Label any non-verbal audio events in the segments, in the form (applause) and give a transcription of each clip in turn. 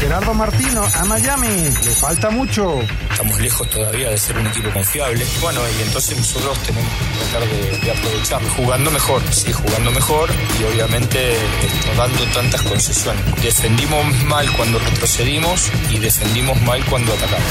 Gerardo Martino a Miami. Le falta mucho. Estamos lejos todavía de ser un equipo confiable. Bueno, y entonces nosotros tenemos que tratar de, de aprovechar, jugando mejor, sí, jugando mejor y obviamente no dando tantas concesiones. Defendimos mal cuando retrocedimos y defendimos mal cuando atacamos.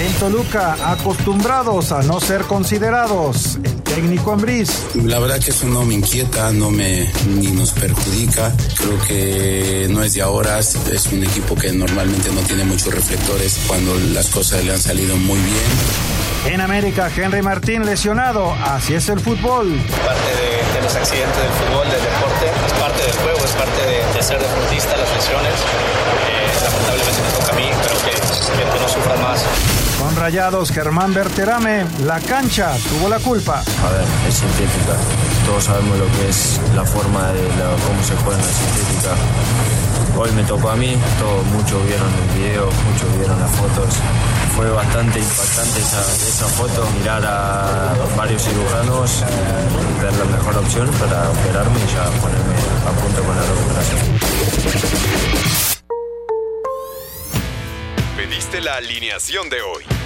En Toluca, acostumbrados a no ser considerados. Técnico Ambriz. La verdad que eso no me inquieta, no me ni nos perjudica. Creo que no es de ahora, es un equipo que normalmente no tiene muchos reflectores cuando las cosas le han salido muy bien. En América, Henry Martín lesionado. Así es el fútbol. Parte de, de los accidentes del fútbol, del deporte, es parte del juego, es parte de, de ser deportista, las lesiones. Eh, lamentablemente me toca a mí, pero que, que, no sufran más. Con Rayados, Germán Berterame, la cancha tuvo la culpa. A ver, es sintética. Todos sabemos lo que es la forma de la, cómo se juega en la sintética. Hoy me tocó a mí, todos, muchos vieron el video, muchos vieron las fotos. Fue bastante impactante esa, esa foto, mirar a varios cirujanos ver la mejor opción para operarme y ya ponerme a punto con la recuperación. Pediste la alineación de hoy.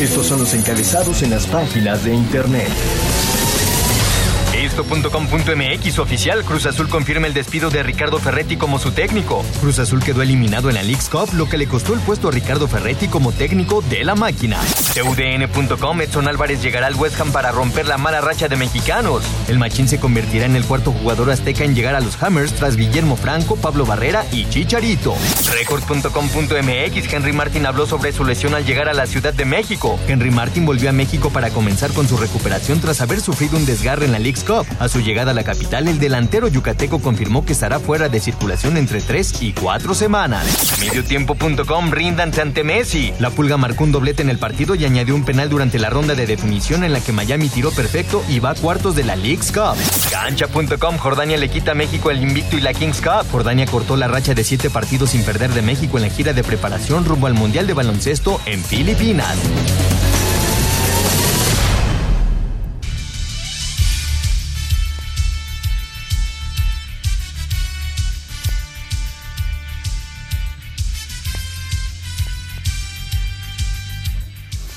Estos son los encabezados en las páginas de internet. Esto.com.mx oficial, Cruz Azul confirma el despido de Ricardo Ferretti como su técnico. Cruz Azul quedó eliminado en la League's lo que le costó el puesto a Ricardo Ferretti como técnico de la máquina. TUDN.com, Edson Álvarez llegará al West Ham para romper la mala racha de mexicanos. El machín se convertirá en el cuarto jugador azteca en llegar a los Hammers tras Guillermo Franco, Pablo Barrera y Chicharito. Record.com.mx, Henry Martin habló sobre su lesión al llegar a la Ciudad de México. Henry Martin volvió a México para comenzar con su recuperación tras haber sufrido un desgarre en la League's Cup. A su llegada a la capital, el delantero yucateco confirmó que estará fuera de circulación entre 3 y 4 semanas. Mediotiempo.com rindanse ante Messi. La Pulga marcó un doblete en el partido y añadió un penal durante la ronda de definición en la que Miami tiró perfecto y va a cuartos de la League's Cup. Cancha.com Jordania le quita a México el invicto y la Kings Cup. Jordania cortó la racha de 7 partidos sin perder de México en la gira de preparación rumbo al Mundial de Baloncesto en Filipinas.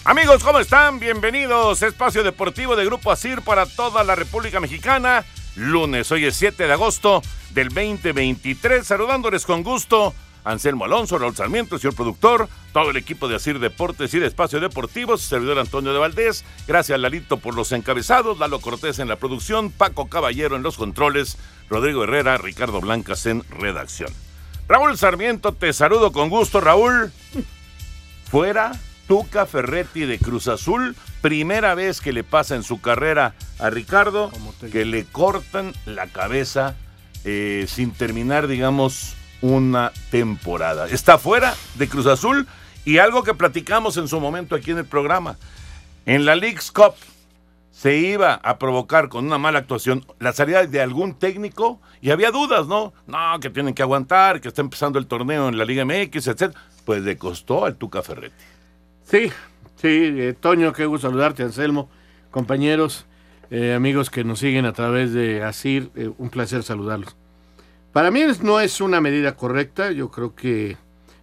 Amigos, ¿cómo están? Bienvenidos. Espacio Deportivo de Grupo ASIR para toda la República Mexicana. Lunes, hoy es 7 de agosto del 2023. Saludándoles con gusto. Anselmo Alonso, Raúl Sarmiento, señor productor, todo el equipo de Asir Deportes y de Espacio Deportivo, servidor Antonio de Valdés. Gracias, Lalito, por los encabezados, Lalo Cortés en la producción, Paco Caballero en los controles, Rodrigo Herrera, Ricardo Blancas en redacción. Raúl Sarmiento, te saludo con gusto, Raúl. Fuera Tuca Ferretti de Cruz Azul, primera vez que le pasa en su carrera a Ricardo, que le cortan la cabeza eh, sin terminar, digamos, una temporada. Está fuera de Cruz Azul y algo que platicamos en su momento aquí en el programa. En la League's Cup se iba a provocar con una mala actuación la salida de algún técnico y había dudas, ¿no? No, que tienen que aguantar, que está empezando el torneo en la Liga MX, etc. Pues le costó al Tuca Ferretti. Sí, sí, eh, Toño, qué gusto saludarte, Anselmo, compañeros, eh, amigos que nos siguen a través de ASIR, eh, un placer saludarlos. Para mí no es una medida correcta, yo creo que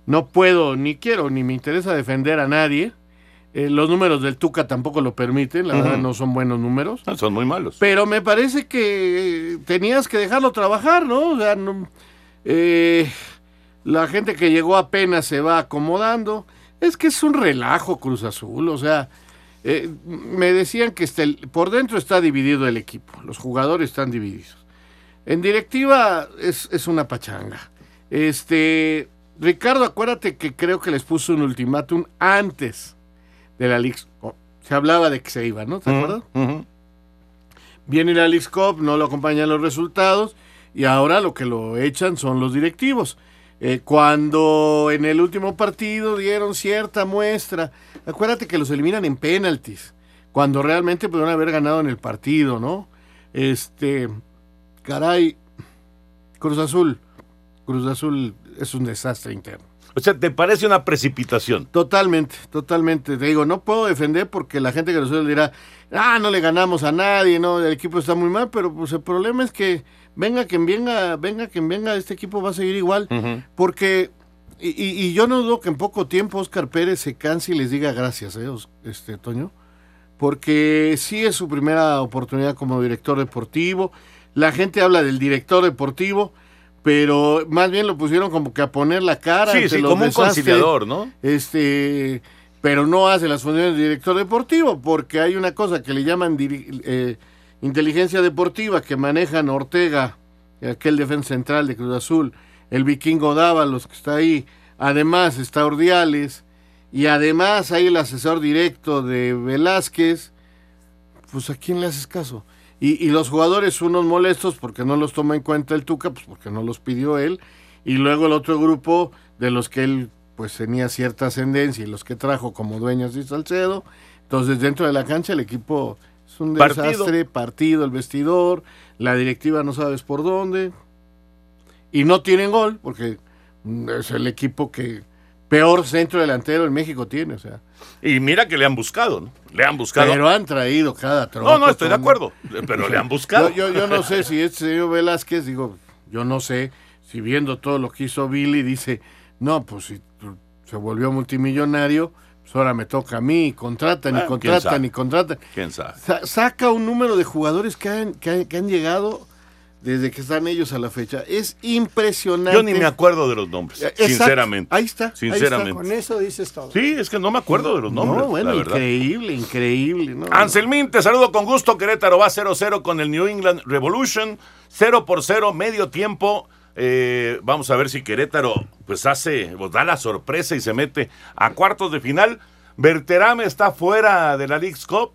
no puedo, ni quiero, ni me interesa defender a nadie. Los números del Tuca tampoco lo permiten, la verdad no son buenos números. No, son muy malos. Pero me parece que tenías que dejarlo trabajar, ¿no? O sea, no- eh, la gente que llegó apenas se va acomodando. Es que es un relajo Cruz Azul, o sea, eh, me decían que este- por dentro está dividido el equipo, los jugadores están divididos. En directiva es, es una pachanga. Este, Ricardo, acuérdate que creo que les puso un ultimátum antes de la League. Se hablaba de que se iba, ¿no? ¿Te acuerdas? Viene la League's Cup, no lo acompañan los resultados y ahora lo que lo echan son los directivos. Eh, cuando en el último partido dieron cierta muestra, acuérdate que los eliminan en penaltis, cuando realmente pudieron haber ganado en el partido, ¿no? Este, caray, Cruz Azul, Cruz Azul es un desastre interno. O sea, ¿te parece una precipitación? Totalmente, totalmente. Te digo, no puedo defender porque la gente que nos dirá, ah, no le ganamos a nadie, no, el equipo está muy mal, pero pues el problema es que venga quien venga, venga quien venga, este equipo va a seguir igual. Porque, y, yo no dudo que en poco tiempo Oscar Pérez se canse y les diga gracias, ¿eh, este, Toño? Porque sí es su primera oportunidad como director deportivo. La gente habla del director deportivo pero más bien lo pusieron como que a poner la cara. Sí, sí, como un conciliador, ¿no? Este, pero no hace las funciones de director deportivo, porque hay una cosa que le llaman eh, inteligencia deportiva que manejan Ortega, aquel defensa central de Cruz Azul, el vikingo Dávalos que está ahí, además está Ordiales, y además hay el asesor directo de Velázquez, pues a quién le haces caso. Y, los jugadores, unos molestos porque no los toma en cuenta el Tuca, pues porque no los pidió él. Y luego el otro grupo de los que él pues tenía cierta ascendencia y los que trajo como dueños de Salcedo. Entonces dentro de la cancha el equipo es un desastre, partido, el vestidor, la directiva no sabes por dónde. Y no tienen gol porque es el equipo que peor centro delantero en México tiene, o sea. Y mira que le han buscado, ¿no? Le han buscado. Pero han traído cada trozo. No, no, estoy de acuerdo, pero le han buscado. (laughs) Yo, yo, no sé si este señor Velázquez, digo, yo no sé si viendo todo lo que hizo Billy dice, no, pues si se volvió multimillonario, ahora me toca a mí, contratan y contratan y contratan. ¿Quién sabe? saca un número de jugadores que han, que que han llegado desde que están ellos a la fecha. Es impresionante. Yo ni me acuerdo de los nombres, sinceramente. Ahí está. Sinceramente. Con eso dices todo. Sí, es que no me acuerdo de los nombres. No, bueno, increíble, increíble. No, Anselmín, te saludo con gusto. Querétaro va 0-0 con el New England Revolution. 0 por 0, medio tiempo. Eh, vamos a ver si Querétaro pues hace, pues, da la sorpresa y se mete a cuartos de final. Berterame está fuera de la League's Cup.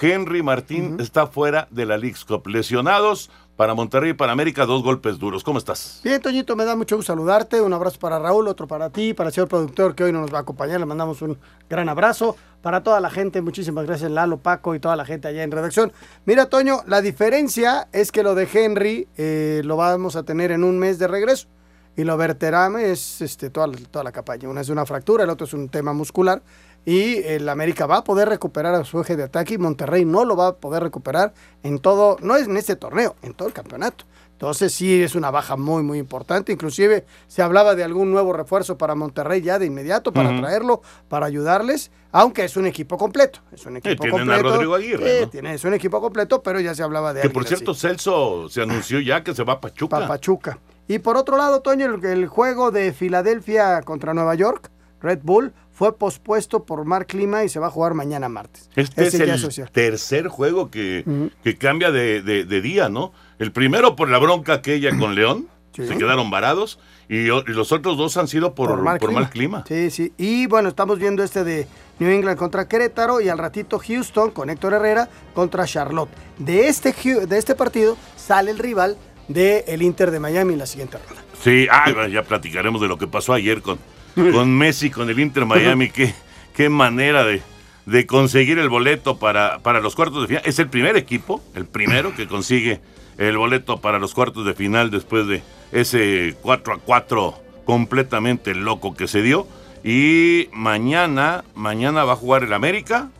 Henry Martín está fuera de la League's Cup. Lesionados, para Monterrey y para América, dos golpes duros. ¿Cómo estás? Bien, Toñito, me da mucho gusto saludarte. Un abrazo para Raúl, otro para ti, para el señor productor que hoy no nos va a acompañar. Le mandamos un gran abrazo. Para toda la gente, muchísimas gracias, Lalo, Paco y toda la gente allá en redacción. Mira, Toño, la diferencia es que lo de Henry eh, lo vamos a tener en un mes de regreso. Y lo verterame es este, toda, toda la campaña. Una es una fractura, el otro es un tema muscular y el América va a poder recuperar a su eje de ataque y Monterrey no lo va a poder recuperar en todo, no es en este torneo, en todo el campeonato. Entonces sí es una baja muy muy importante, inclusive se hablaba de algún nuevo refuerzo para Monterrey ya de inmediato para traerlo, para ayudarles, aunque es un equipo completo, es un equipo completo. Rodrigo Aguirre, tiene, es un equipo completo, pero ya se hablaba de Que por cierto Celso se anunció ya que se va a Pachuca. Para Pachuca. Y por otro lado, Toño, el juego de Filadelfia contra Nueva York, Red Bull, fue pospuesto por mar clima y se va a jugar mañana martes. Este es, el, tercer juego que, que cambia de, día, ¿no? El primero por la bronca aquella con (clears throat) León, se quedaron varados, y, los otros dos han sido por, por, mal, clima. Sí, sí. Y bueno, estamos viendo este de New England contra Querétaro y al ratito Houston con Héctor Herrera contra Charlotte. De este, de este partido sale el rival del el Inter de Miami en la siguiente ronda. Sí, ah, ya platicaremos de lo que pasó ayer con con Messi, con el Inter Miami. Qué, qué manera de, de conseguir el boleto para, para los cuartos de final. Es el primer equipo, el primero que consigue el boleto para los cuartos de final después de ese 4 a 4 completamente loco que se dio. Y mañana, mañana va a jugar el América,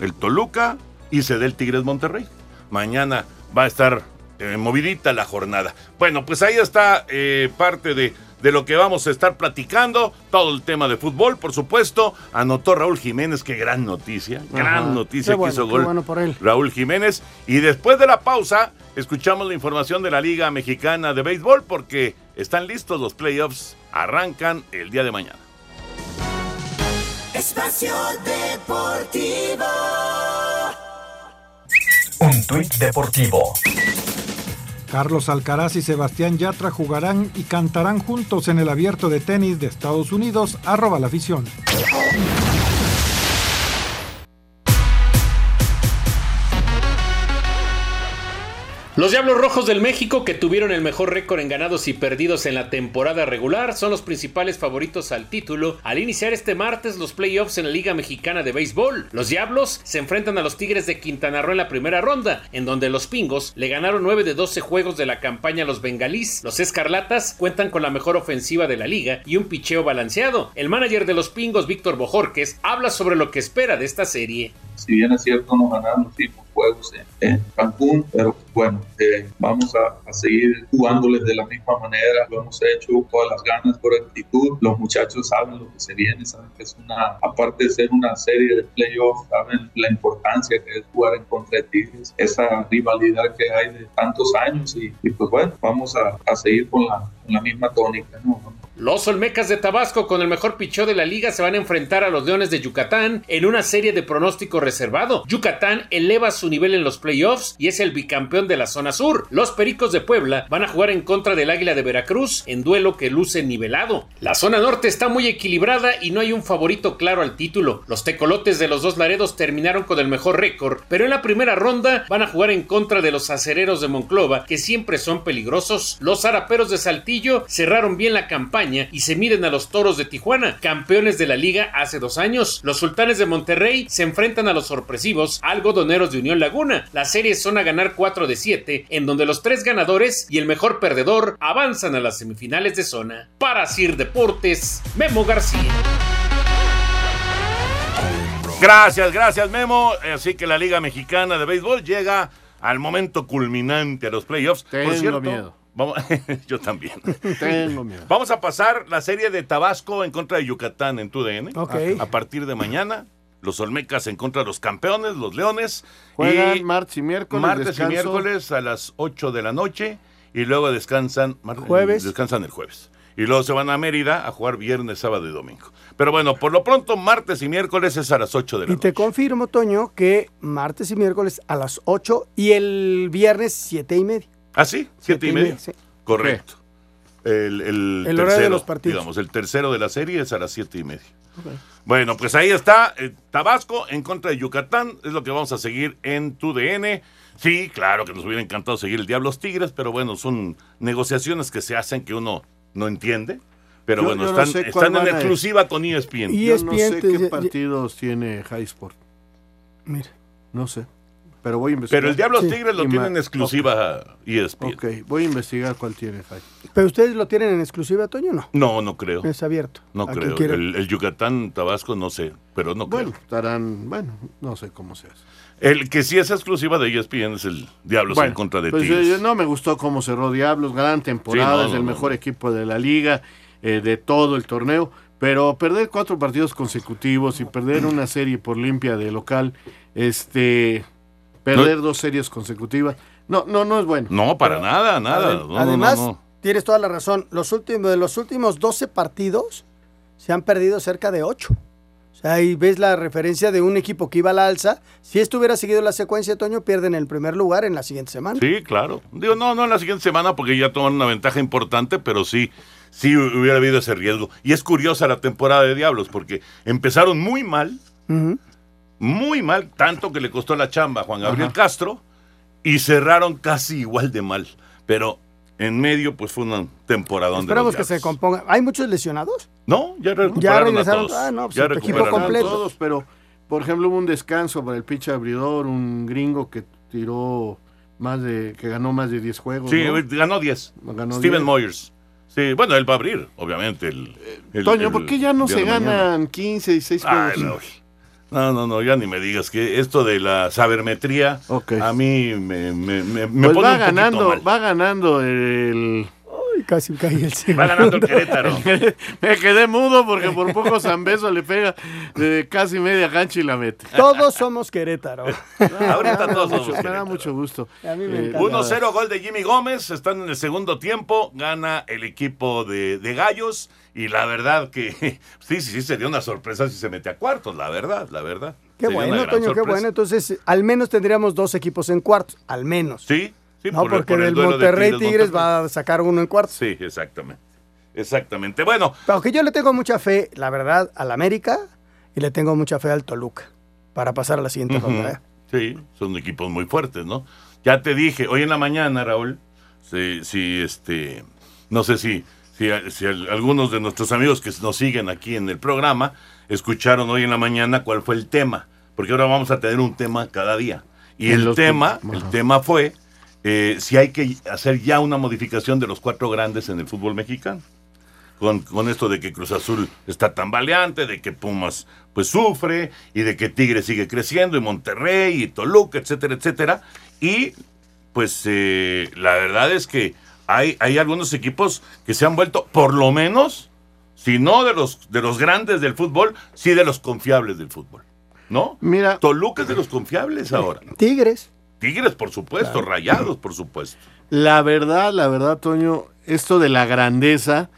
el Toluca y se el Tigres Monterrey. Mañana va a estar eh, movidita la jornada. Bueno, pues ahí está eh, parte de de lo que vamos a estar platicando. Todo el tema de fútbol, por supuesto. Anotó Raúl Jiménez, qué gran noticia. Gran noticia que hizo gol Raúl Jiménez. Y después de la pausa, escuchamos la información de la Liga Mexicana de Béisbol porque están listos los playoffs. Arrancan el día de mañana. Espacio Deportivo. Un tuit deportivo. Carlos Alcaraz y Sebastián Yatra jugarán y cantarán juntos en el abierto de tenis de Estados Unidos. Arroba la afición. Los Diablos Rojos del México, que tuvieron el mejor récord en ganados y perdidos en la temporada regular, son los principales favoritos al título al iniciar este martes los playoffs en la Liga Mexicana de Béisbol. Los Diablos se enfrentan a los Tigres de Quintana Roo en la primera ronda, en donde los Pingos le ganaron 9 de 12 juegos de la campaña a los Bengalís. Los Escarlatas cuentan con la mejor ofensiva de la liga y un picheo balanceado. El manager de los Pingos, Víctor Bojorques, habla sobre lo que espera de esta serie. Si bien es cierto, no ganaron los últimos juegos en, Cancún, pero bueno, eh, vamos a, seguir jugándoles de la misma manera. Lo hemos hecho todas las ganas, por actitud. Los muchachos saben lo que se viene, saben que es una, aparte de ser una serie de playoffs, saben la importancia que es jugar en contra de Tigres, esa rivalidad que hay de tantos años y, y pues bueno, vamos a, a seguir con la, con la misma tónica. ¿no? Los Olmecas de Tabasco, con el mejor picheo de la liga, se van a enfrentar a los Leones de Yucatán en una serie de pronóstico reservado. Yucatán eleva su nivel en los playoffs y es el bicampeón de la zona sur. Los Pericos de Puebla van a jugar en contra del Águila de Veracruz en duelo que luce nivelado. La zona norte está muy equilibrada y no hay un favorito claro al título. Los tecolotes de los dos Laredos terminaron con el mejor récord, pero en la primera ronda van a jugar en contra de los acereros de Monclova, que siempre son peligrosos. Los zaraperos de Saltillo cerraron bien la campaña y se miden a los toros de Tijuana, campeones de la liga hace dos años. Los sultanes de Monterrey se enfrentan a los sorpresivos algodoneros de Unión Laguna. Las series son a ganar 4 de 7, en donde los tres ganadores y el mejor perdedor avanzan a las semifinales de zona. Para Sir Deportes, Memo García. Gracias, gracias Memo. Así que la Liga Mexicana de Béisbol llega al momento culminante a los playoffs. Tengo Por cierto, miedo. Vamos, (laughs) yo también. Tengo miedo. Vamos a pasar la serie de Tabasco en contra de Yucatán en TUDN. Ok. A partir de mañana. Los Olmecas en contra de los campeones, los Leones. Juegan Y martes y miércoles. martes descanso. y miércoles a las 8 de la noche. Y luego descansan. Jueves. Descansan el jueves. Y luego se van a Mérida a jugar viernes, sábado y domingo. Pero bueno, por lo pronto, martes y miércoles es a las 8 de la Y noche. te confirmo, Toño, que martes y miércoles a las 8 y el viernes 7 y media. ¿Ah, sí? ¿Siete y media? sí. Correcto. El, el, El horario de tercero, los partidos. Digamos, el tercero de la serie es a las siete y media. Bueno, pues ahí está eh, Tabasco en contra de Yucatán. Es lo que vamos a seguir en tu DN. Sí, claro que nos hubiera encantado seguir el Diablos Tigres, pero bueno, son negociaciones que se hacen que uno no entiende. Pero Yo- bueno, yo no están, sé cuál están en van a- exclusiva con E ESPN. Y Yo no sé ESPN qué ya- partidos tiene High Sport. Mira. No sé. Pero voy a investigar. Pero el Diablos Sí. Tigres lo Y tienen exclusiva E ESPN. Ok, voy a investigar cuál tiene. ¿Pero ustedes lo tienen en exclusiva, Toño, o no? No, no creo. Es abierto. No creo. El, el Yucatán Tabasco no sé, pero no Bueno, creo. estarán, bueno, no sé cómo se hace. El que sí es exclusiva de ESPN es el Diablos Bueno, en contra de pues, Tigres. eh, no me gustó cómo cerró Diablos, gran temporada, Sí, no, es no, el no, mejor no. equipo de la liga, eh, de todo el torneo, pero perder cuatro partidos consecutivos y perder una serie por limpia de local, este, perder dos series consecutivas, no, no, no es bueno. No, para nada, nada. No, Además, no, no. tienes toda la razón. Los últimos, de los últimos 12 partidos se han perdido cerca de 8. O sea, ahí ves la referencia de un equipo que iba a la alza. Si esto hubiera seguido la secuencia, Toño, pierden el primer lugar en la siguiente semana. Sí, claro. Digo, no, no en la siguiente semana porque ya toman una ventaja importante, pero sí, sí hubiera habido ese riesgo. Y es curiosa la temporada de Diablos porque empezaron muy mal. Muy mal, tanto que le costó la chamba a Juan Gabriel Ajá. Castro y cerraron casi igual de mal. Pero en medio, pues fue una temporada donde. Esperamos que se componga. ¿Hay muchos lesionados? No, ya recuperaron Ya a regresaron. todos. Ah, no, pues ya el equipo completo. todos, pero por ejemplo hubo un descanso para el pitcher abridor, un gringo que tiró más de, que ganó más de 10 juegos. Sí, ¿no? ganó 10. Ganó Steven 10. Moyers. Sí, bueno, él va a abrir, obviamente. El, el- Toño, el ¿por qué ya no se de mañana. ganan 15 y 6 Ay, juegos? no, no, no, no, ya ni me digas que esto de la sabermetría a mí me, me, me, me Pues pone va un ganando, mal. va ganando el. Casi caí el segundo. Va ganando (laughs) el Querétaro. Me quedé mudo porque por poco Zambeso le pega de casi media cancha y la mete. Todos somos Querétaro. Ahorita Me da todos mucho- somos Me da mucho gusto. A mí me Eh, encanta. 1-0 gol de Jimmy Gómez, están en el segundo tiempo, gana el equipo de, de Gallos y la verdad que (laughs) sí, sí, sí, sería una sorpresa si se mete a cuartos, la verdad, la verdad. Qué Sería bueno, Toño, qué bueno. Entonces, al menos tendríamos dos equipos en cuartos. Al menos. Sí, sí, no, por porque por el del de Monterrey Tigres, va a sacar uno en cuartos. Sí, exactamente. Exactamente. Bueno, Aunque yo le tengo mucha fe, la verdad, al América y le tengo mucha fe al Toluca para pasar a la siguiente ronda. ¿eh? Sí, son equipos muy fuertes, ¿no? Ya te dije, hoy en la mañana, Raúl, si, si este, no sé si, si, si al- algunos de nuestros amigos que nos siguen aquí en el programa escucharon hoy en la mañana cuál fue el tema, porque ahora vamos a tener un tema cada día. Y el tema, el tema fue eh, si hay que hacer ya una modificación de los cuatro grandes en el fútbol mexicano. Con, con esto de que Cruz Azul está tambaleante, de que Pumas pues sufre, y de que Tigre sigue creciendo, y Monterrey, y Toluca, etcétera, etcétera. Y pues eh, la verdad es que hay, hay algunos equipos que se han vuelto, por lo menos, si no de los, de los grandes del fútbol, sí de los confiables del fútbol. ¿No? Mira. Toluca es de los confiables ahora. Tigres. Tigres, por supuesto, rayados, por supuesto. La verdad, la verdad, Toño, esto de la grandeza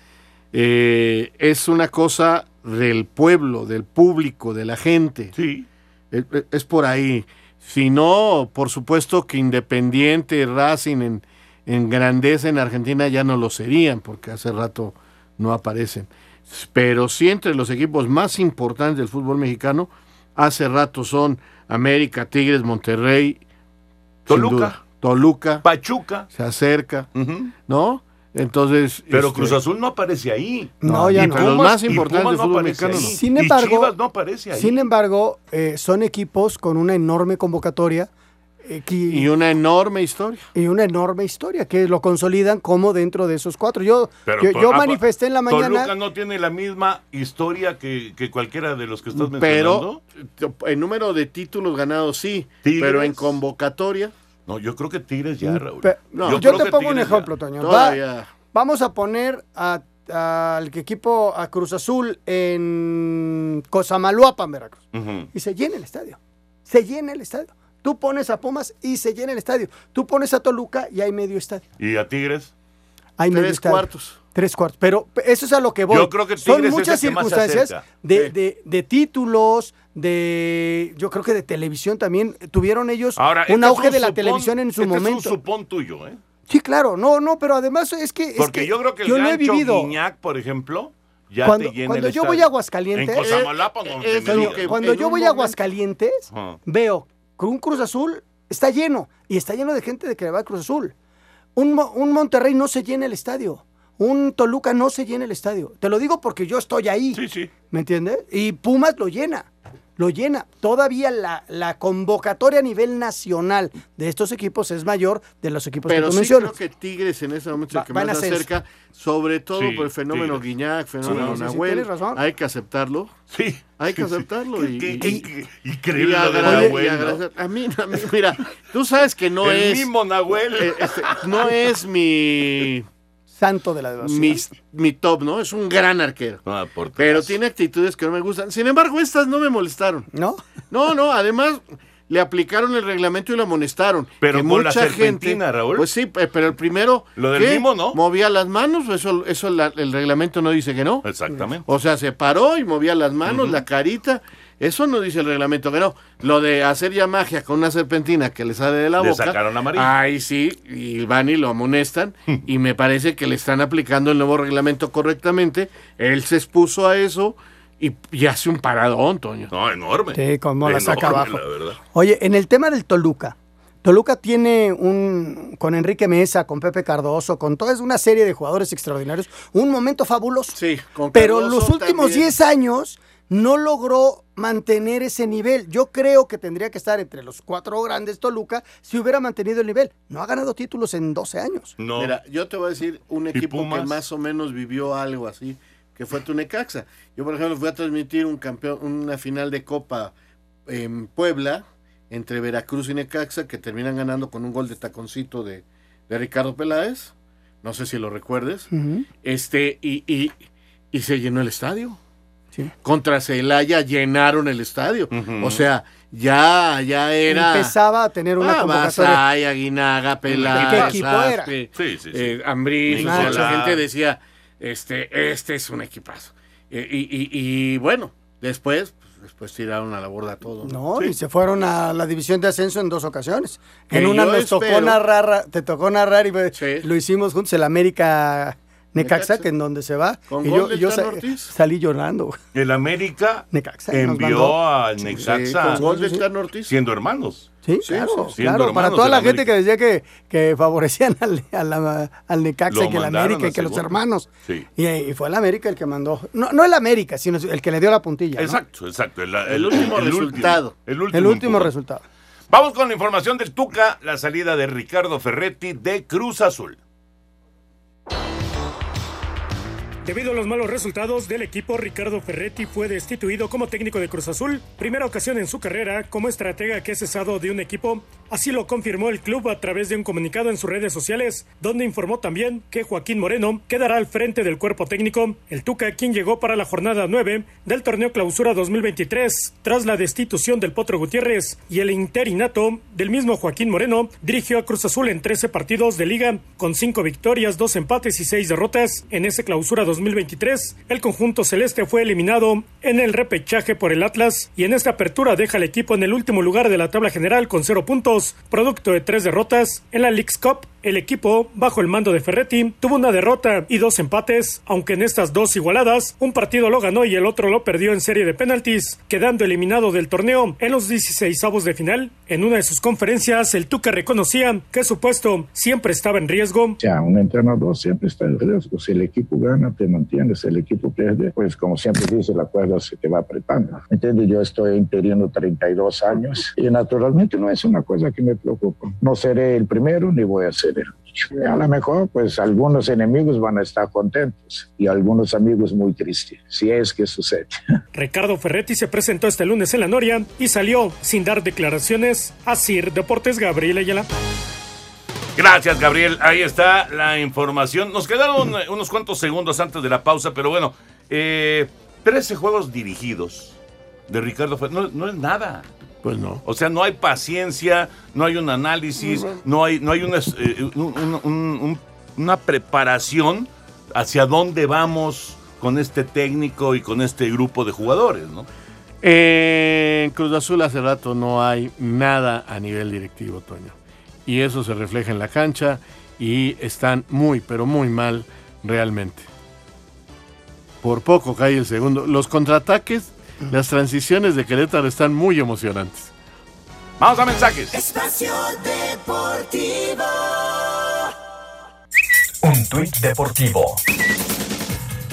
eh, es una cosa del pueblo, del público, de la gente. Sí. Es, es por ahí. Si no, por supuesto que Independiente, Racing en, en grandeza en Argentina ya no lo serían, porque hace rato no aparecen. Pero sí entre los equipos más importantes del fútbol mexicano, hace rato son América, Tigres, Monterrey, Toluca. Toluca, Pachuca. se acerca, Ujú. ¿no? Entonces. Pero este, Cruz Azul no aparece ahí. No, ya y no. Los Pumas- más y importantes del no fútbol mexicano. no. Sin Y embargo, Chivas no aparece ahí. Sin embargo, eh, son equipos con una enorme convocatoria que- Y una enorme historia. y una enorme historia que lo consolidan como dentro de esos cuatro. Yo, Pero yo, ah, manifesté en la mañana. Toluca no tiene la misma historia que, que cualquiera de los que estás Pero mencionando. en número de títulos ganados sí, Tigres. pero en convocatoria No, yo creo que Tigres ya, Raúl. Pe- No, yo creo te que pongo un ejemplo, ya. Toño. Va- vamos a poner a- al equipo, a Cruz Azul en Cosamaloapan, Veracruz. Y se llena el estadio. Se llena el estadio. Tú pones a Pumas y se llena el estadio. Tú pones a Toluca y hay medio estadio. ¿Y a Tigres? Hay medio Tres estadio. cuartos. Tres cuartos. Pero eso es a lo que voy. Yo creo que Son Tigres es muchas el que más se circunstancias de, Sí. de- de títulos, de. Yo creo que de televisión también. Tuvieron ellos Ahora, un este es auge de la supón- televisión en su este momento. Es un supón tuyo, ¿eh? Sí, claro. No, no, pero además es que. es Porque que yo creo que el yo lo he gancho vivido. Guiñac, por ejemplo, ya Cuando, te cuando yo voy estadio. a Aguascalientes. En Cosamaloapan, no eh, es que- Cuando en yo un voy a momento- Aguascalientes, Ajá. veo un Cruz Azul está lleno y está lleno de gente de que le va a Cruz Azul. Un, Mo- un Monterrey no se llena el estadio. Un Toluca no se llena el estadio. Te lo digo porque yo estoy ahí. Sí, sí. ¿Me entiendes? Y Pumas lo llena. Lo llena. Todavía la, la convocatoria a nivel nacional de estos equipos es mayor de los equipos Pero que tú sí mencionas. creo que Tigres en ese momento es el que va más se acerca, sobre todo Sí, por el fenómeno Tigres. Guiñac, fenómeno Sí, sí, sí, Nahuel. tienes razón. Hay que aceptarlo. Sí. Hay que sí, sí. aceptarlo y- Qué- y- qué- y- qué Y Increíble A mí, a mí, mira, tú sabes que no el es, mismo Nahuel. eh, este, no es mi, Santo de la devoción. mi, mi top, ¿no? Es un gran arquero. Ah, por Pero tiene actitudes que no me gustan. Sin embargo, estas no me molestaron. ¿No? No, no, además le aplicaron el reglamento y lo amonestaron. Pero Que con la mucha serpentina, gente, Raúl. Pues sí, pe- pero el primero. Lo del ¿qué? mimo, ¿no? Movía las manos, eso, eso la- el reglamento no dice que no. Exactamente. O sea, se paró y movía las manos, la carita. Eso no dice el reglamento que no. Lo de hacer ya magia con una serpentina que le sale de la Le boca. sacaron amarilla. Ahí sí, y van y lo amonestan. (laughs) y me parece que le están aplicando el nuevo reglamento correctamente. Él se expuso a eso y, y hace un paradón, Toño. No, enorme. Sí, como la saca abajo. La verdad. Oye, en el tema del Toluca, Toluca tiene un, con Enrique Mesa, con Pepe Cardoso, con toda una serie de jugadores extraordinarios, un momento fabuloso. Sí, con Pero Cardoso los últimos también. 10 años no logró mantener ese nivel. Yo creo que tendría que estar entre los cuatro grandes Toluca si hubiera mantenido el nivel. No ha ganado títulos en 12 años. No. Mira, yo te voy a decir un equipo que más o menos vivió algo así, que fue Tunecaxa. Yo, por ejemplo, fui a transmitir un campeón, una final de Copa en Puebla entre Veracruz y Necaxa, que terminan ganando con un gol de taconcito de, de Ricardo Peláez. No sé si lo recuerdes. Este, y, y, y se llenó el estadio. Sí. Contra Celaya llenaron el estadio. O sea, ya, ya era. Empezaba a tener una Ah, convocatoria. Basay, Aguinaga, Peláez, ¿Qué equipo era? Aspe, Sí, sí, sí. eh, la gente decía, este, este es un equipazo. Eh, y, y- y bueno, después, pues, después tiraron a la borda todo. ¿no? No, y se fueron a la división de ascenso en dos ocasiones. Que En una nos tocó narrar, te tocó narrar y Sí. lo hicimos juntos, el América Necaxa, que en donde se va. Con y gol yo, del yo Tan sa- Ortiz. salí llorando. El América Necaxa, nos mandó. envió al Sí, Necaxa con gol del Tan Ortiz. siendo hermanos. Sí, Sí, claro, sí, siendo claro. Para hermanos toda la gente que decía que, que favorecían al, a la- al Necaxa Lo y que el mandaron América y a que los segunda. hermanos. Sí. Y, y fue el América el que mandó. No, no el América, sino el que le dio la puntilla. ¿no? Exacto, exacto. El, El último resultado. el último, El último empujón. resultado. Vamos con la información del Tuca, la salida de Ricardo Ferretti de Cruz Azul. Debido a los malos resultados del equipo, Ricardo Ferretti fue destituido como técnico de Cruz Azul, primera ocasión en su carrera como estratega que ha cesado de un equipo. Así lo confirmó el club a través de un comunicado en sus redes sociales, donde informó también que Joaquín Moreno quedará al frente del cuerpo técnico. El Tuca, quien llegó para la jornada 9 del torneo Clausura 2023, tras la destitución del Potro Gutiérrez y el interinato del mismo Joaquín Moreno, dirigió a Cruz Azul en 13 partidos de liga, con 5 victorias, 2 empates y 6 derrotas. En ese Clausura 2023, el conjunto celeste fue eliminado en el repechaje por el Atlas y en esta apertura deja al equipo en el último lugar de la tabla general con 0 puntos, producto de 3 derrotas. En la Leagues Cup, el equipo, bajo el mando de Ferretti, tuvo una derrota y dos empates, aunque en estas dos igualadas, un partido lo ganó y el otro lo perdió en serie de penaltis, quedando eliminado del torneo en los 16 avos de final. En una de sus conferencias, el Tuca reconocía que su puesto siempre estaba en riesgo. Ya, un entrenador siempre está en riesgo. Si el equipo gana, te mantienes. Si el equipo pierde, pues como siempre dice, la cuerda se te va apretando. ¿Entiendes? Yo estoy interino 32 años y naturalmente no es una cosa que me preocupa. No seré el primero ni voy a ser último. A lo mejor, pues algunos enemigos van a estar contentos y algunos amigos muy tristes, si es que sucede. (laughs) Ricardo Ferretti se presentó este lunes en la Noria y salió sin dar declaraciones a Sir Deportes Gabriel Ayala. Gracias, Gabriel. Ahí está la información. Nos quedaron eh, unos cuantos segundos antes de la pausa, pero bueno, eh, 13 juegos dirigidos de Ricardo Ferretti. No, no es nada. Pues no. O sea, no hay paciencia, no hay un análisis, no hay, no hay una, eh, un- un- un- una preparación hacia dónde vamos con este técnico y con este grupo de jugadores, ¿no? En Cruz Azul hace rato no hay nada a nivel directivo, Toño. Y eso se refleja en la cancha y están muy, pero muy mal realmente. Por poco cae el segundo. Los contraataques, las transiciones de Querétaro están muy emocionantes. Vamos a mensajes. Espacio Deportivo. Un tuit deportivo.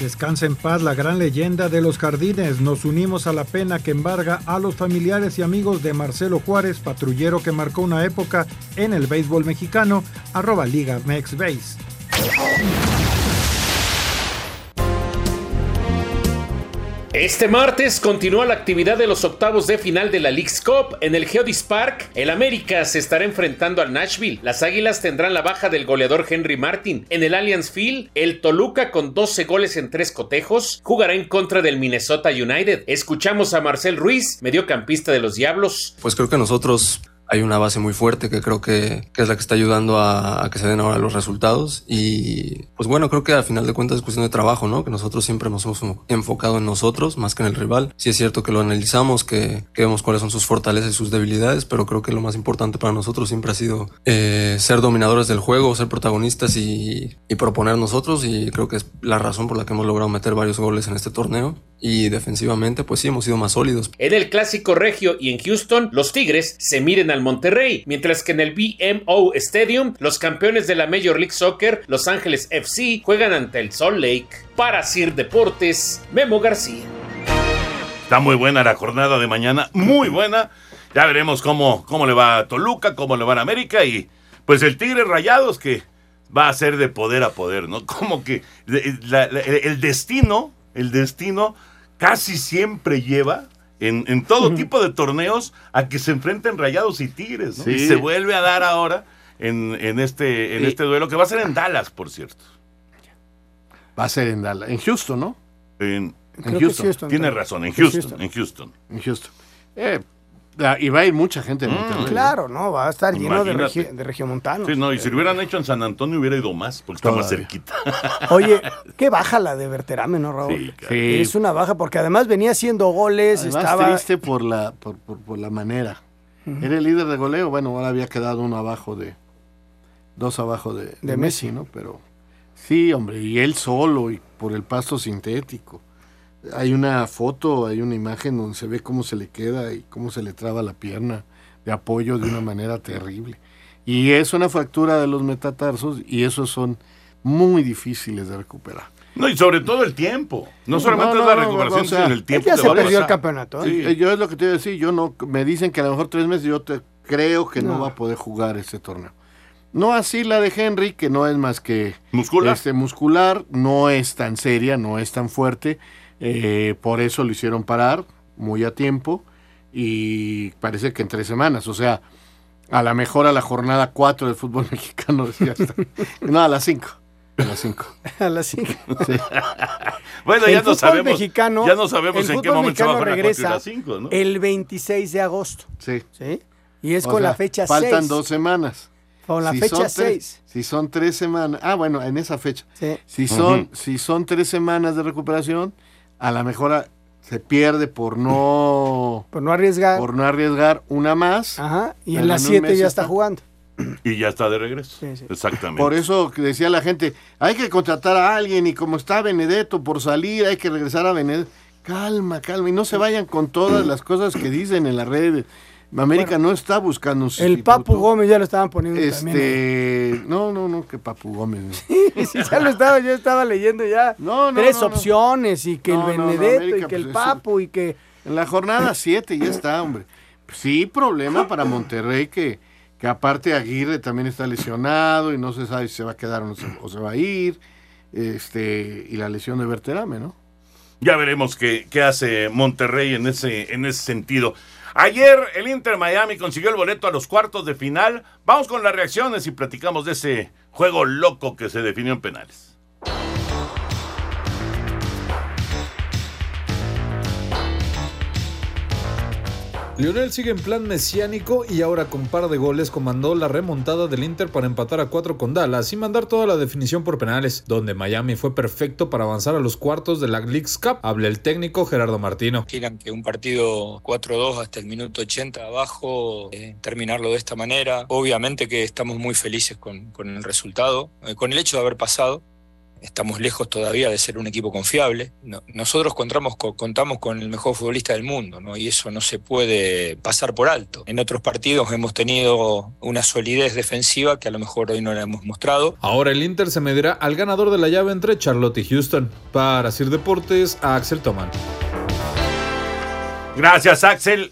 Descansa en paz la gran leyenda de los jardines. Nos unimos a la pena que embarga a los familiares y amigos de Marcelo Juárez, patrullero que marcó una época en el béisbol mexicano, arroba Liga Mex Base. Este martes continúa la actividad de los octavos de final de la League's Cup. En el Geodis Park, el América se estará enfrentando al Nashville. Las Águilas tendrán la baja del goleador Henry Martin. En el Allianz Field, el Toluca con 12 goles en tres cotejos jugará en contra del Minnesota United. Escuchamos a Marcel Ruiz, mediocampista de los Diablos. Pues creo que nosotros hay una base muy fuerte que creo que, que es la que está ayudando a, a, que se den ahora los resultados. Y pues bueno, creo que al final de cuentas es cuestión de trabajo, ¿no? Que nosotros siempre nos hemos enfocado en nosotros más que en el rival. Sí es cierto que lo analizamos, que, que vemos cuáles son sus fortalezas y sus debilidades, pero creo que lo más importante para nosotros siempre ha sido eh, ser dominadores del juego, ser protagonistas y, y proponer nosotros. Y creo que es la razón por la que hemos logrado meter varios goles en este torneo. Y defensivamente, pues sí, hemos sido más sólidos. En el Clásico Regio y en Houston, los Tigres se miren al Monterrey, mientras que en el BMO Stadium, los campeones de la Major League Soccer, Los Ángeles FC, juegan ante el Salt Lake. Para Sir Deportes, Memo García. Está muy buena la jornada de mañana, muy buena. Ya veremos cómo, cómo le va a Toluca, cómo le va a América y pues el Tigre Rayados que va a ser de poder a poder, ¿no? (laughs) Como que el destino, el destino casi siempre lleva en, en todo (laughs) tipo de torneos a que se enfrenten Rayados y Tigres, ¿no? Sí. Y se vuelve a dar ahora en, en este, en Sí. este duelo que va a ser en Dallas, por cierto. Va a ser en Dallas, en Houston, ¿no? En, En Houston. Tiene razón, en Houston, en Houston. En Houston. Eh, y va a ir mucha gente de Monterrey. Claro, no, va a estar lleno de, regi- de regiomontanos. Sí, no, y si lo hubieran hecho en San Antonio hubiera ido más, porque está más cerquita. (laughs) Oye, qué baja la de Berterame, ¿no, Raúl? Sí, claro. Sí. Es una baja porque además venía haciendo goles, Además, estaba... triste por la, por, por- por la manera. Era el líder de goleo, bueno, ahora había quedado uno abajo de. Dos abajo de, de De Messi, ¿no? Pero Sí, hombre, y él solo y por el pasto sintético. Hay una foto, hay una imagen donde se ve cómo se le queda y cómo se le traba la pierna de apoyo de una manera terrible. Y es una fractura de los metatarsos y esos son muy difíciles de recuperar. No, y sobre todo el tiempo. No solamente No, es la no, recuperación, o sea, sino el tiempo. ya se perdió el campeonato, ¿eh? Sí, eh, yo es lo que te iba a decir, yo no, me dicen que a lo mejor tres meses yo te creo que no, No. va a poder jugar este torneo. No así la de Henry, que no es más que muscular, este, muscular no es tan seria, no es tan fuerte, eh, por eso lo hicieron parar muy a tiempo y parece que en tres semanas, o sea, a la mejor a la jornada 4 del fútbol (laughs) mexicano, ya está. no, a las 5. A las 5. A las cinco. (laughs) Bueno, El ya no sabemos. mexicano, ya no sabemos el en qué fútbol momento se va a regresa 4 y la 5, ¿no? El 26 de agosto. Sí. ¿Sí? Y es O con sea, la fecha Faltan 6. dos semanas. Con la Si fecha son tres- 6. Si son tres semanas. Ah, bueno, en esa fecha. Sí. Si son, si son tres semanas de recuperación, a lo mejor a- se pierde por no. Por no arriesgar. Por no arriesgar una más. Ajá. Y en las un 7 mes ya está jugando. Y ya está de regreso. Exactamente. Por eso decía la gente, hay que contratar a alguien y como está Benedetto por salir, hay que regresar a Benedetto. Calma, calma, y no se vayan con todas las cosas que dicen en las redes. América no está buscando un El. Papu Gómez ya lo estaban poniendo también. Este, no, no, no, que Papu Gómez. (laughs) Sí, ya lo estaba, yo estaba leyendo ya. No, no, Tres no, no. opciones y que No, el no, no, Benedetto América, y que el pues, eso- Papu y que... En la jornada 7 ya está, hombre. Sí, problema para Monterrey que, que aparte Aguirre también está lesionado y no se sabe si se va a quedar o, no se, o se va a ir. Este, y la lesión de Berterame, ¿no? Ya veremos qué, qué hace Monterrey en ese, en ese sentido. Ayer el Inter Miami consiguió el boleto a los cuartos de final. Vamos con las reacciones y platicamos de ese juego loco que se definió en penales. Lionel sigue en plan mesiánico y ahora con par de goles comandó la remontada del Inter para empatar a cuatro con Dallas y mandar toda la definición por penales, donde Miami fue perfecto para avanzar a los cuartos de la League's Cup. Habla el técnico Gerardo Martino. Imaginan que un partido 4-2 hasta el minuto 80 abajo, eh, terminarlo de esta manera. Obviamente que estamos muy felices con, con el resultado, eh, con el hecho de haber pasado. Estamos lejos todavía de ser un equipo confiable. No- nosotros contamos con, contamos con el mejor futbolista del mundo, ¿no? y eso no se puede pasar por alto. En otros partidos hemos tenido una solidez defensiva que a lo mejor hoy no la hemos mostrado. Ahora el Inter se medirá al ganador de la llave entre Charlotte y Houston. Para Sir Deportes, a Axel Toman. Gracias, Axel.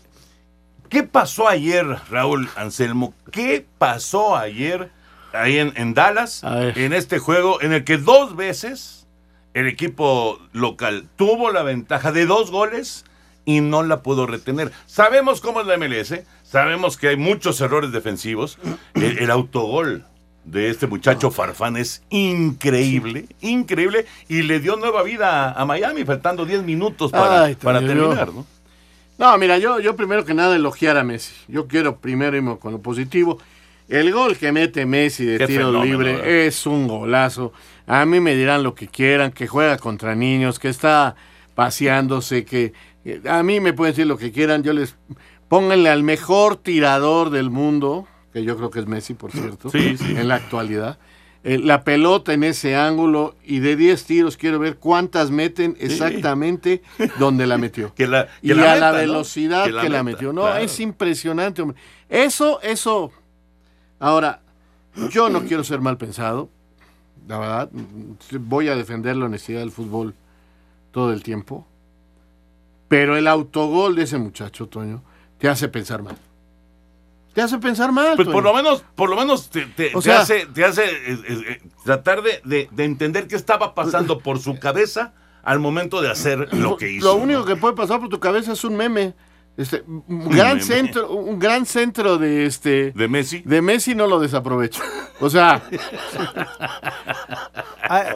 ¿Qué pasó ayer, Raúl Anselmo? ¿Qué pasó ayer ahí en, en Dallas, en este juego en el que dos veces el equipo local tuvo la ventaja de dos goles y no la pudo retener? Sabemos cómo es la MLS, sabemos que hay muchos errores defensivos. (clears throat) El, el autogol de este muchacho Farfán es increíble, increíble, y le dio nueva vida a, a Miami, faltando 10 minutos para, Ay, para terminar, ¿no? No, mira, yo, yo primero que nada elogiar a Messi. Yo quiero primero irme con lo positivo. El gol que mete Messi de Qué tiro fenómeno, libre ¿verdad? es un golazo. A mí me dirán lo que quieran, que juega contra niños, que está paseándose, que que a mí me pueden decir lo que quieran. Yo les pónganle al mejor tirador del mundo, que yo creo que es Messi, por cierto, Sí, sí. en la actualidad. eh, la pelota en ese ángulo y de 10 tiros quiero ver cuántas meten exactamente donde la metió. (laughs) Que la, que y la a la velocidad que la, meta, metió. No, claro. es impresionante, hombre. Eso, eso. Ahora, yo no quiero ser mal pensado. La verdad, voy a defender la honestidad del fútbol todo el tiempo. Pero el autogol de ese muchacho, Toño, te hace pensar mal. Te hace pensar mal. Pues por lo menos, por lo menos te, te- O te sea- hace, te hace eh, eh, eh, tratar de, de- de entender qué estaba pasando por su cabeza al momento de hacer lo que hizo. Lo único que puede pasar por tu cabeza es un meme. Este, (laughs) un gran centro, un gran centro de este de Messi. De Messi no lo desaprovecha. O sea, (laughs)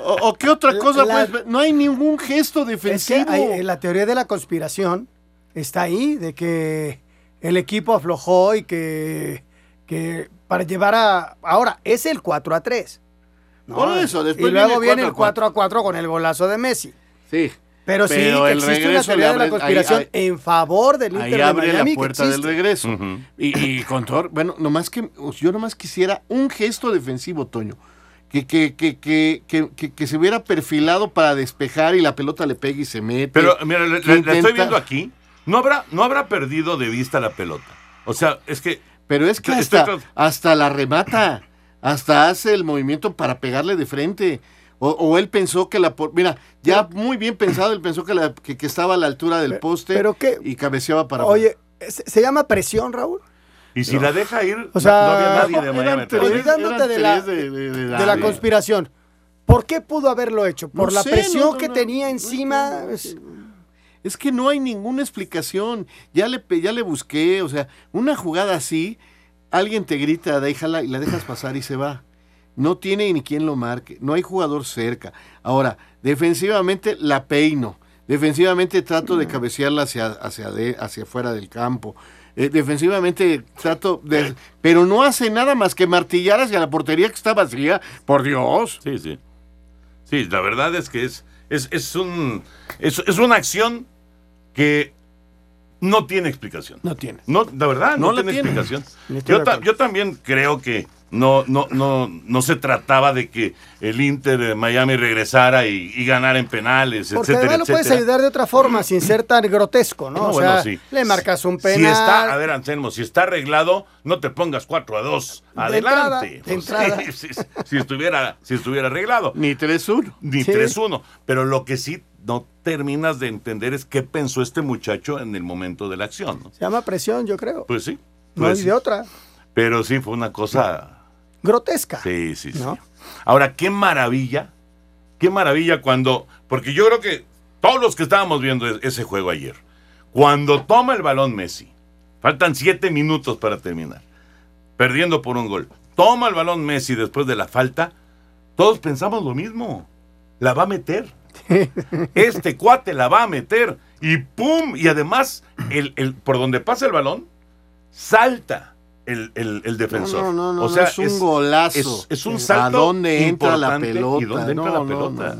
o, o qué otra cosa La- ver? No hay ningún gesto Es que defensivo. hay- la teoría de la conspiración está ahí, de que el equipo aflojó y que, que para llevar a... Ahora, es el 4 a 3. ¿no? Por eso, después y luego viene el 4 a 4 con el golazo de Messi. Sí. Pero, sí, Pero que el existe una teoría de la conspiración ahí- ahí- en favor del Ahí Inter de abre Miami. la puerta del regreso. y, y con todo, bueno, nomás que yo nomás quisiera un gesto defensivo, Toño. que, que, que, que, que, que- que se hubiera perfilado para despejar y la pelota le pega y se mete. Pero mira, le- Que le- la estoy viendo aquí. No habrá, no habrá perdido de vista la pelota. O sea, es que. Pero es que hasta, hasta la remata, hasta hace el movimiento para pegarle de frente. O, o él pensó que la... por- Mira, ya muy bien pensado, él pensó que, la- que, que estaba a la altura del poste pero y cabeceaba para Oye, ¿se, se llama presión, Raúl? Y si la deja ir, O sea, no había nadie de Miami. olvidándote eran de la, de- de- de de la conspiración. ¿Por qué pudo haberlo hecho? ¿Por No la sé, presión no, no, que no, tenía no, encima? Es- Es que no hay ninguna explicación. Ya le, pe- ya le busqué, o sea, una jugada así, alguien te grita, déjala y la dejas pasar y se va. No tiene ni quien lo marque, no hay jugador cerca. Ahora, defensivamente la peino. Defensivamente trato de cabecearla hacia, hacia, de- hacia afuera del campo. Eh, defensivamente trato de... Pero no hace nada más que martillar hacia la portería que está vacía. Por Dios. Sí, sí. Sí, la verdad es que es, es, es un, es, es una acción que no tiene explicación. No tiene. No, la verdad, no, tiene tiene. explicación. Yo, ta- yo también creo que no, no, no, no se trataba de que el Inter de Miami regresara y, y ganara en penales, Porque etcétera, además lo puedes ayudar de otra forma, sin ser tan grotesco, ¿no? No, o bueno, sea, sí. le marcas un penal. Si está, a ver, Anselmo, si está arreglado, no te pongas 4 a 2 De adelante. entrada, de Pues, entrada. (laughs) sí, sí, si, estuviera, si estuviera arreglado. Ni 3-1. Ni Sí. 3-1. Pero lo que sí no terminas de entender es qué pensó este muchacho en el momento de la acción. ¿no? Se llama presión, yo creo. Pues sí. no pues hay sí. de otra. Pero sí, fue una cosa. Grotesca. Sí, sí, sí. Ahora, qué maravilla. Qué maravilla cuando. Porque yo creo que todos los que estábamos viendo ese juego ayer, cuando toma el balón Messi, faltan siete minutos para terminar, perdiendo por un gol. Toma el balón Messi después de la falta, todos pensamos lo mismo. La va a meter. (laughs) Este cuate la va a meter. Y ¡pum! Y además, el, el- por donde pasa el balón, salta el, el- el defensor. No, no, no, o no, sea, es un golazo. Es, es un ¿A salto. dónde entra la importante pelota? ¿Y dónde entra No, la no, pelota?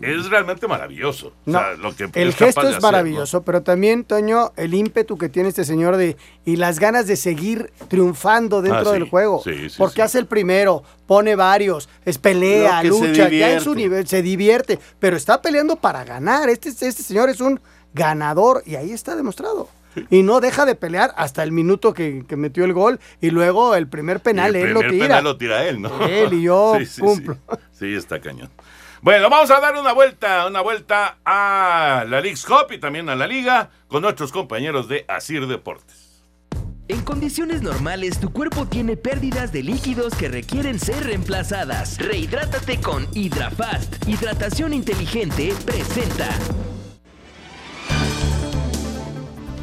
Es realmente maravilloso. O No, sea, lo que El gesto es hacer, maravilloso, pero también, Toño, el ímpetu que tiene este señor de y las ganas de seguir triunfando dentro Ah, sí, del juego. sí, sí, porque sí. hace el primero, pone varios, es pelea, lucha, ya en su nivel se divierte, pero está peleando para ganar. Este, este señor es un ganador y ahí está demostrado. (laughs) Y no deja de pelear hasta el minuto que, que metió el gol y luego el primer penal, el él lo primer tira. penal lo tira él, ¿no? Él y yo (laughs) Sí, sí, cumplo. Sí, Sí, está cañón. Bueno, vamos a dar una vuelta, una vuelta a la League's Cup y también a la Liga con nuestros compañeros de Asir Deportes. En condiciones normales, tu cuerpo tiene pérdidas de líquidos que requieren ser reemplazadas. Rehidrátate con HidraFast. Hidratación inteligente presenta.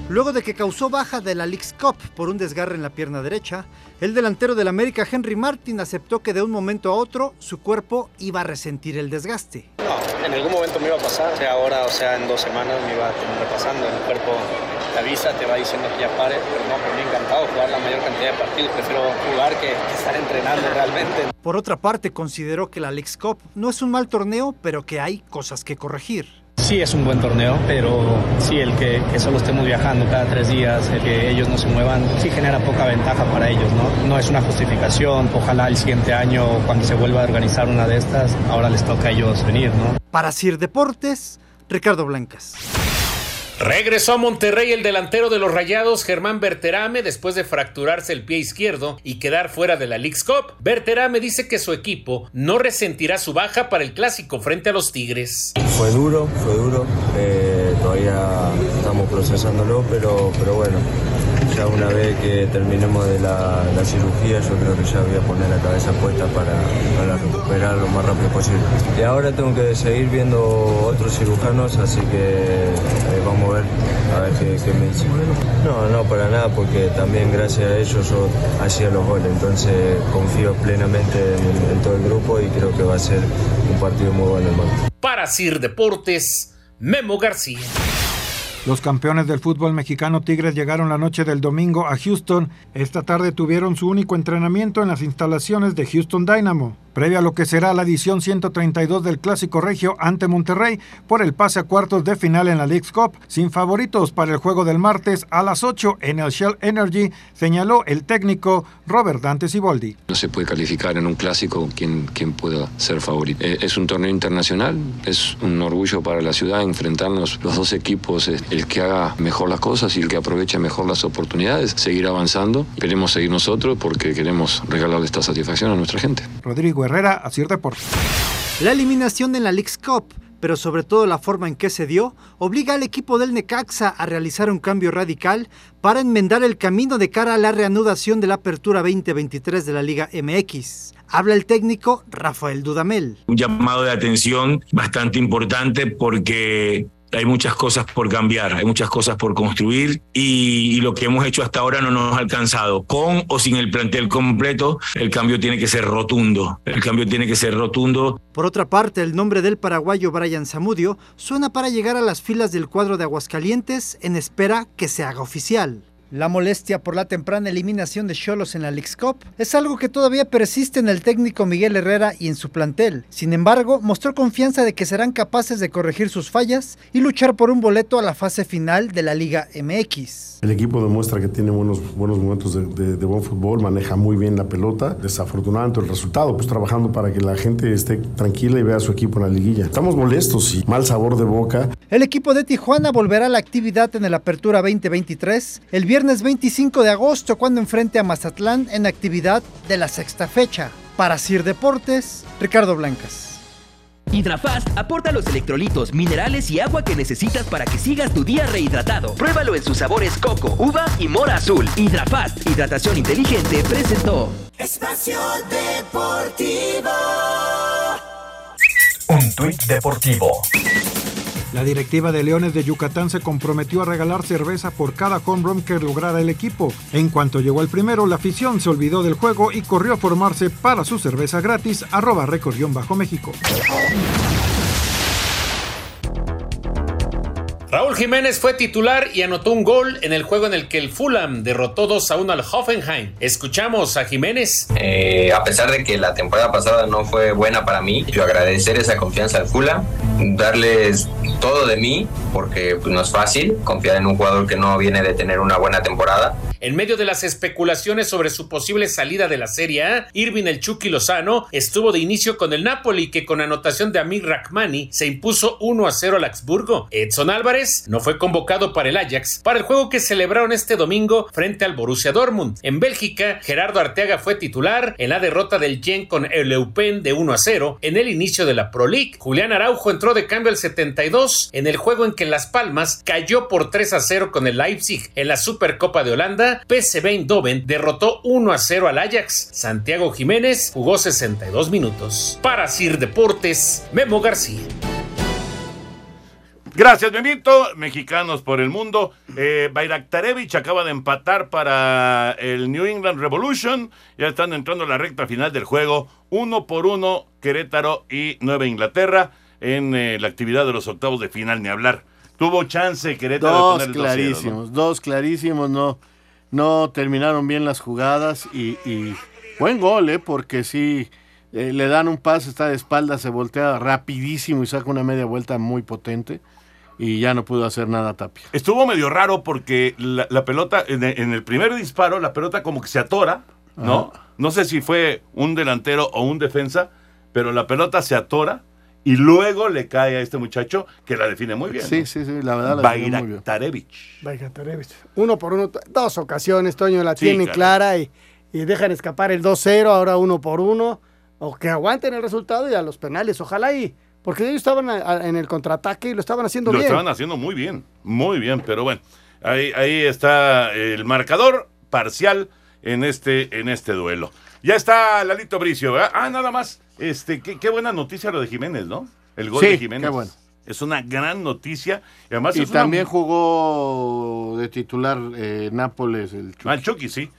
Luego de que causó baja de la League's Cup por un desgarre en la pierna derecha, el delantero del América Henry Martin aceptó que de un momento a otro su cuerpo iba a resentir el desgaste. No, en algún momento me iba a pasar, sea ahora o sea en dos semanas me iba a terminar pasando. El cuerpo te avisa, te va diciendo que ya pare, pero no, por mí encantado jugar la mayor cantidad de partidos. Prefiero jugar que, que estar entrenando realmente. Por otra parte, consideró que la League's Cup no es un mal torneo, pero que hay cosas que corregir. Sí es un buen torneo, pero sí el que, solo estemos viajando cada tres días, el que ellos no se muevan, sí genera poca ventaja para ellos, ¿no? No es una justificación, ojalá el siguiente año, cuando se vuelva a organizar una de estas, ahora les toca a ellos venir, ¿no? Para Sir Deportes, Ricardo Blancas. Regresó a Monterrey el delantero de los Rayados, Germán Berterame, después de fracturarse el pie izquierdo y quedar fuera de la League's Cup. Berterame dice que su equipo no resentirá su baja para el clásico frente a los Tigres. Fue duro, fue duro. eh, todavía estamos procesándolo, pero, pero bueno, ya una vez que terminemos de la, la cirugía, yo creo que ya voy a poner la cabeza puesta para, para recuperar lo más rápido posible. Y ahora tengo que seguir viendo otros cirujanos, así que eh, vamos a ver, a ver qué, qué me dicen. No, no, para nada, porque también gracias a ellos yo hacía los goles, entonces confío plenamente en, en todo el grupo y creo que va a ser un partido muy bueno, hermano. Para Sir Deportes, Memo García. Los campeones del fútbol mexicano Tigres llegaron la noche del domingo a Houston. Esta tarde tuvieron su único entrenamiento en las instalaciones de Houston Dynamo. Previa a lo que será la edición 132 del Clásico Regio ante Monterrey por el pase a cuartos de final en la League's Cup, sin favoritos para el juego del martes a las 8 en el Shell Energy, señaló el técnico Robert Dante Siboldi. No se puede calificar en un clásico quien, quien pueda ser favorito. Eh, es un torneo internacional, es un orgullo para la ciudad enfrentarnos los dos equipos, el que haga mejor las cosas y el que aproveche mejor las oportunidades, seguir avanzando. Queremos seguir nosotros porque queremos regalarle esta satisfacción a nuestra gente. Rodrigo Herrera, Así Deportes. La eliminación en la League's Cup pero sobre todo la forma en que se dio, obliga al equipo del Necaxa a realizar un cambio radical para enmendar el camino de cara a la reanudación de la Apertura 2023 de la Liga MX. Habla el técnico Rafael Dudamel. Un llamado de atención bastante importante porque hay muchas cosas por cambiar, hay muchas cosas por construir y, lo que hemos hecho hasta ahora no nos ha alcanzado. Con o sin el plantel completo, el cambio tiene que ser rotundo. El cambio tiene que ser rotundo. Por otra parte, el nombre del paraguayo Brian Zamudio suena para llegar a las filas del cuadro de Aguascalientes en espera que se haga oficial. La molestia por la temprana eliminación de Cholos en la League's Cup es algo que todavía persiste en el técnico Miguel Herrera y en su plantel. Sin embargo, mostró confianza de que serán capaces de corregir sus fallas y luchar por un boleto a la fase final de la Liga MX. El equipo demuestra que tiene buenos, buenos momentos de, buen fútbol, maneja muy bien la pelota. Desafortunadamente el resultado, pues trabajando para que la gente esté tranquila y vea a su equipo en la liguilla. Estamos molestos y mal sabor de boca. El equipo de Tijuana volverá a la actividad en el Apertura 2023 el viernes 25 de agosto cuando enfrente a Mazatlán en actividad de la sexta fecha. Para Sir Deportes, Ricardo Blancas. Hidrafast aporta los electrolitos, minerales y agua que necesitas para que sigas tu día rehidratado. Pruébalo en sus sabores coco, uva y mora azul. Hidrafast, hidratación inteligente, presentó. Espacio Deportivo. Un tuit deportivo. La directiva de Leones de Yucatán se comprometió a regalar cerveza por cada home run que lograra el equipo. En cuanto llegó el primero, la afición se olvidó del juego y corrió a formarse para su cerveza gratis, arroba bajo México. Raúl Jiménez fue titular y anotó un gol en el juego en el que el Fulham derrotó 2 a 1 al Hoffenheim. Escuchamos a Jiménez. Eh, a pesar de que la temporada pasada no fue buena para mí, yo agradecer esa confianza al Fulham, darles todo de mí, porque pues, no es fácil confiar en un jugador que no viene de tener una buena temporada. En medio de las especulaciones sobre su posible salida de la Serie A, Irving el Chucky Lozano estuvo de inicio con el Napoli, que con anotación de Amir Rahmani se impuso 1 a 0 al Augsburgo. Edson Álvarez no fue convocado para el Ajax para el juego que celebraron este domingo frente al Borussia Dortmund. En Bélgica, Gerardo Arteaga fue titular en la derrota del Gen con el Eupen de 1 a 0 en el inicio de la Pro League. Julián Araujo entró de cambio al 72 en el juego en que Las Palmas cayó por 3 a 0 con el Leipzig en la Supercopa de Holanda PSV Eindhoven derrotó 1 a 0 al Ajax. Santiago Jiménez jugó 62 minutos. Para Sir Deportes, Memo García. Gracias, Benito. Mexicanos por el mundo. Eh, Bayraktarevich acaba de empatar para el New England Revolution. Ya están entrando a la recta final del juego. Uno por uno, Querétaro y Nueva Inglaterra en eh, la actividad de los octavos de final, ni hablar. Tuvo chance Querétaro dos de poner clarísimos, dos clarísimos, no no terminaron bien las jugadas y, buen gol, ¿eh? porque si eh, le dan un pase, está de espalda, se voltea rapidísimo y saca una media vuelta muy potente y ya no pudo hacer nada Tapia. Estuvo medio raro porque la, pelota, en el, primer disparo, la pelota como que se atora, ¿no? No sé si fue un delantero o un defensa, pero la pelota se atora y luego le cae a este muchacho que la define muy bien. Sí, sí, sí, la verdad muy bien. Uno por uno, dos ocasiones, Toño la tiene clara y, dejan escapar el 2-0, ahora uno por uno. O que aguanten el resultado y a los penales, ojalá y. Porque ellos estaban en el contraataque y lo estaban haciendo bien. Lo estaban haciendo muy bien, muy bien, pero bueno, ahí, ahí está el marcador parcial en este, en este duelo. Ya está Lalito Bricio, ¿verdad? Ah, nada más. Este, qué, buena noticia lo de Jiménez, ¿no? El gol de Jiménez. Qué bueno. Es una gran noticia. Y, además y también jugó de titular eh, Nápoles el Chucky. Ah, el Chucky, sí.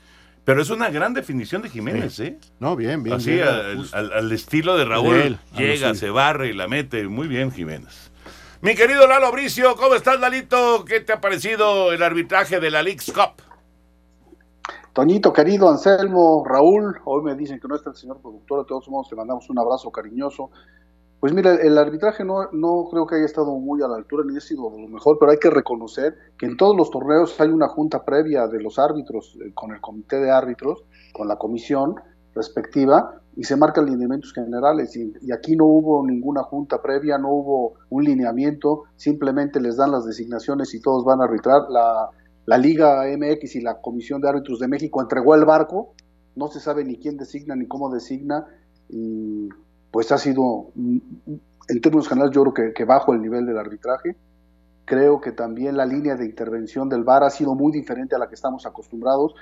Pero es una gran definición de Jiménez, ¿eh? No, bien, bien. Así, al, estilo de Raúl. llega, se barre y la mete. Muy bien, Jiménez. Mi querido Lalo Bricio, ¿cómo estás, Lalito? ¿Qué te ha parecido el arbitraje de la League's Cup? Toñito, querido Anselmo, Raúl, hoy me dicen que no está el señor productor, de todos modos le mandamos un abrazo cariñoso. Pues mira, el arbitraje no, no creo que haya estado muy a la altura ni ha sido lo mejor, pero hay que reconocer que en todos los torneos hay una junta previa de los árbitros eh, con el comité de árbitros, con la comisión respectiva, y se marcan lineamientos generales. Y, y aquí no hubo ninguna junta previa, no hubo un lineamiento, simplemente les dan las designaciones y todos van a arbitrar. La, la Liga MX y la Comisión de Árbitros de México entregó el barco, no se sabe ni quién designa ni cómo designa, y pues ha sido, en términos generales, yo creo que, que, bajo el nivel del arbitraje. Creo que también la línea de intervención del VAR ha sido muy diferente a la que estamos acostumbrados.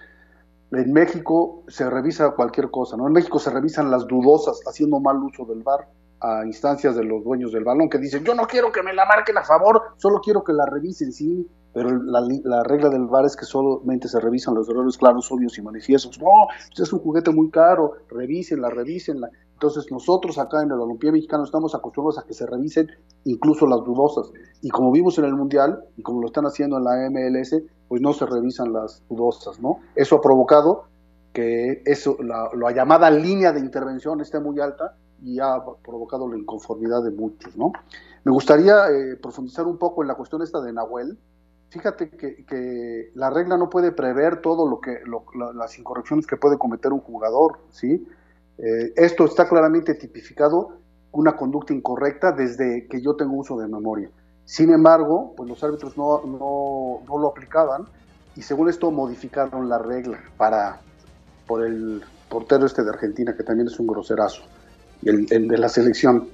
En México se revisa cualquier cosa, ¿no? En México se revisan las dudosas haciendo mal uso del VAR a instancias de los dueños del balón que dicen, yo no quiero que me la marquen a favor, solo quiero que la revisen, sí, pero la, la, regla del VAR es que solamente se revisan los errores claros, obvios y manifiestos. No, es un juguete muy caro, revísenla, revísenla. Entonces nosotros acá en el Balompié Mexicano estamos acostumbrados a que se revisen incluso las dudosas. Y como vimos en el Mundial, y como lo están haciendo en la MLS, pues no se revisan las dudosas, ¿no? Eso ha provocado que eso, la, la llamada línea de intervención esté muy alta y ha provocado la inconformidad de muchos, ¿no? Me gustaría eh, profundizar un poco en la cuestión esta de Nahuel, fíjate que, que, la regla no puede prever todo lo que las incorrecciones que puede cometer un jugador, ¿sí? Eh, esto está claramente tipificado una conducta incorrecta desde que yo tengo uso de memoria. Sin embargo, pues los árbitros no, no, no lo aplicaban y según esto modificaron la regla para por el portero este de Argentina que también es un groserazo el, el de la selección.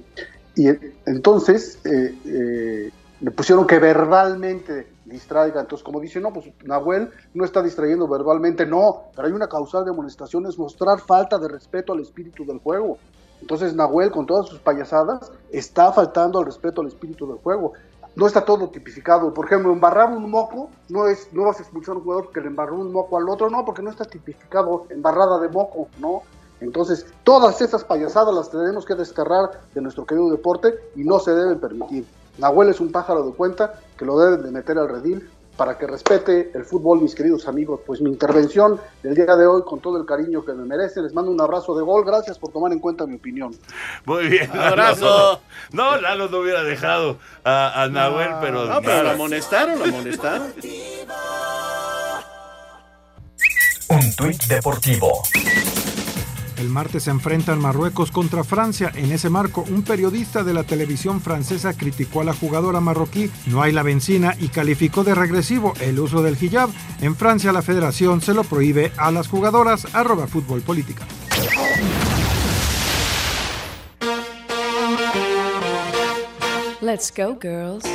Y entonces eh, eh, le pusieron que verbalmente distraiga. Entonces, como dice, no, pues Nahuel no está distrayendo verbalmente, no, pero hay una causal de amonestación, es mostrar falta de respeto al espíritu del juego. Entonces, Nahuel, con todas sus payasadas, está faltando al respeto al espíritu del juego. No está todo tipificado. Por ejemplo, embarrar un moco no es no vas a expulsar a un jugador porque le embarró un moco al otro, no, porque no está tipificado embarrada de moco, no. Entonces, todas esas payasadas las tenemos que desterrar de nuestro querido deporte y no se deben permitir. Nahuel es un pájaro de cuenta que lo deben de meter al redil para que respete el fútbol, mis queridos amigos. Pues mi intervención del día de hoy, con todo el cariño que me merece, les mando un abrazo de gol. Gracias por tomar en cuenta mi opinión. Muy bien. Abrazo. (laughs) No, Lalo no hubiera dejado a, a Nahuel, no, pero. No, pero lo amonestaron, lo amonestaron. Un tuit deportivo. El martes se enfrentan Marruecos contra Francia. En ese marco, un periodista de la televisión francesa criticó a la jugadora marroquí No hay la benzina y calificó de regresivo el uso del hijab. En Francia, la federación se lo prohíbe a las jugadoras. Arroba fútbol. Let's go, girls.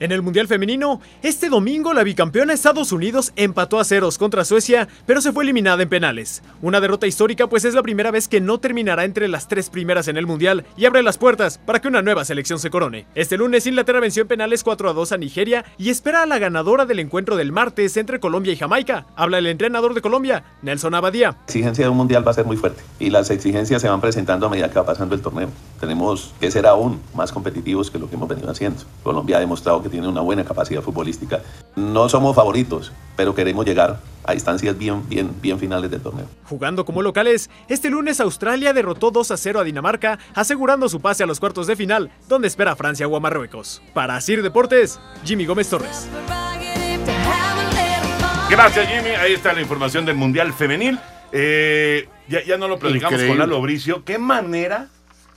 En el Mundial Femenino, este domingo la bicampeona Estados Unidos empató a ceros contra Suecia, pero se fue eliminada en penales. Una derrota histórica pues es la primera vez que no terminará entre las tres primeras en el Mundial y abre las puertas para que una nueva selección se corone. Este lunes Inglaterra venció en penales 4 a 2 a Nigeria y espera a la ganadora del encuentro del martes entre Colombia y Jamaica. Habla el entrenador de Colombia, Nelson Abadía. La exigencia de un Mundial va a ser muy fuerte y las exigencias se van presentando a medida que va pasando el torneo. Tenemos que ser aún más competitivos que lo que hemos venido haciendo. Colombia ha demostrado que tiene una buena capacidad futbolística. No somos favoritos, pero queremos llegar a instancias bien, bien, bien finales del torneo. Jugando como locales, este lunes Australia derrotó 2 a 0 a Dinamarca, asegurando su pase a los cuartos de final, donde espera a Francia o a Marruecos. Para Asir Deportes, Jimmy Gómez Torres. Gracias, Jimmy. Ahí está la información del Mundial Femenil. Eh, ya, ya no lo platicamos Increíble. con Lalo Bricio. ¿Qué manera